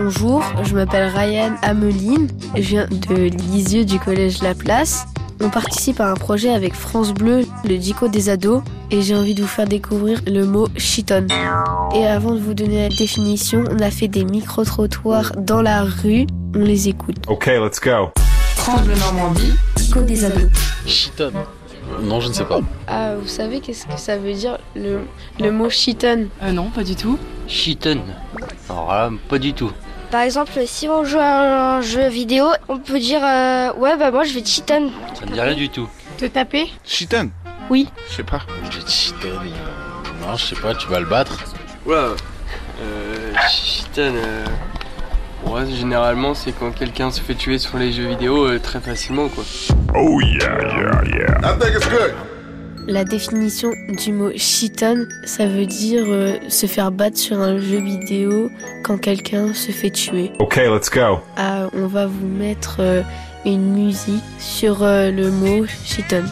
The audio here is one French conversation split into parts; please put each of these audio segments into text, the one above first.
Bonjour, je m'appelle Ryan Ameline, je viens de Lisieux du collège La Place. On participe à un projet avec France Bleu, le Dico des ados, et j'ai envie de vous faire découvrir le mot chiton. Et avant de vous donner la définition, on a fait des micro-trottoirs dans la rue, on les écoute. Ok, let's go. France Bleu Normandie, Dico des ados. Chiton Non, je ne sais pas. Ah, vous savez qu'est-ce que ça veut dire le, le mot chiton? Euh, Non, pas du tout. Chiton Alors là, pas du tout. Par exemple, si on joue à un jeu vidéo, on peut dire euh, ouais bah moi je vais chiton. Ça me dit rien du tout. Te taper Chiton Oui. Je sais pas. Je vais chiton. euh, Non, je sais pas, tu vas le battre. Oula, euh, chiton, euh, ouais, généralement c'est quand quelqu'un se fait tuer sur les jeux vidéo euh, très facilement quoi. Oh yeah, yeah, yeah. I think it's good. La définition du mot chiton, ça veut dire euh, se faire battre sur un jeu vidéo quand quelqu'un se fait tuer. Ok, let's go. Ah, on va vous mettre euh, une musique sur euh, le mot chiton.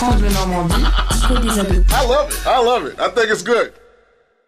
Bleu Normandie, Dico des ados. I love it. I love it. I think it's good.